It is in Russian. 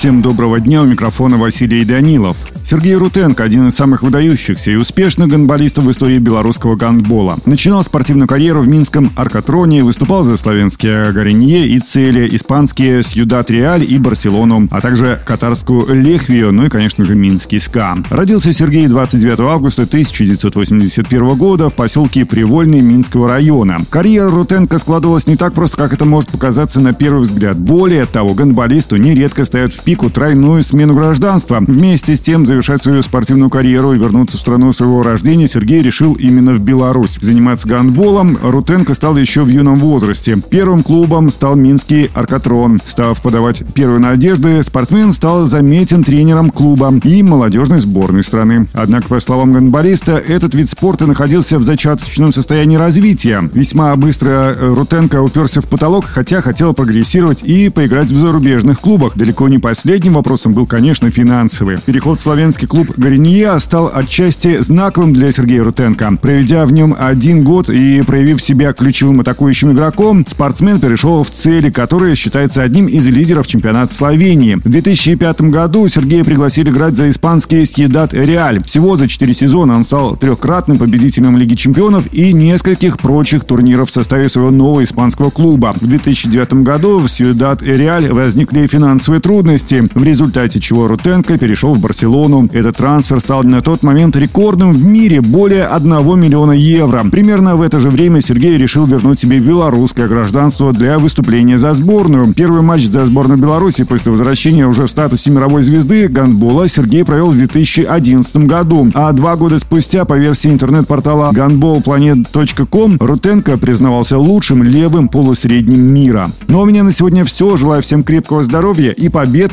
Всем доброго дня, у микрофона Василий Данилов. Сергей Рутенко – один из самых выдающихся и успешных гандболистов в истории белорусского гандбола. Начинал спортивную карьеру в Минском Аркатроне, выступал за славянские Горенье и Цели, испанские Сьюдат Реаль и Барселону, а также катарскую Лехвию, ну и, конечно же, Минский СКА. Родился Сергей 29 августа 1981 года в поселке Привольный Минского района. Карьера Рутенко складывалась не так просто, как это может показаться на первый взгляд. Более того, гандболисту нередко ставят в пику тройную смену гражданства. Вместе с тем завершать свою спортивную карьеру и вернуться в страну своего рождения Сергей решил именно в Беларусь. Заниматься гандболом Рутенко стал еще в юном возрасте. Первым клубом стал Минский Аркатрон. Став подавать первые надежды, спортсмен стал заметен тренером клуба и молодежной сборной страны. Однако, по словам гандболиста, этот вид спорта находился в зачаточном состоянии развития. Весьма быстро Рутенко уперся в потолок, хотя хотел прогрессировать и поиграть в зарубежных клубах. Далеко не последним вопросом был, конечно, финансовый. Переход в славянский клуб «Горенье» стал отчасти знаковым для Сергея Рутенко. Проведя в нем один год и проявив себя ключевым атакующим игроком, спортсмен перешел в цели, которые считается одним из лидеров чемпионата Словении. В 2005 году Сергея пригласили играть за испанский «Сьедат Реаль». Всего за четыре сезона он стал трехкратным победителем Лиги чемпионов и нескольких прочих турниров в составе своего нового испанского клуба. В 2009 году в «Сьедат Реаль» возникли финансовые трудности, в результате чего Рутенко перешел в Барселону. Этот трансфер стал на тот момент рекордным в мире – более 1 миллиона евро. Примерно в это же время Сергей решил вернуть себе белорусское гражданство для выступления за сборную. Первый матч за сборную Беларуси после возвращения уже в статусе мировой звезды гандбола Сергей провел в 2011 году. А два года спустя, по версии интернет-портала gunballplanet.com, Рутенко признавался лучшим левым полусредним мира. Ну а у меня на сегодня все. Желаю всем крепкого здоровья и побед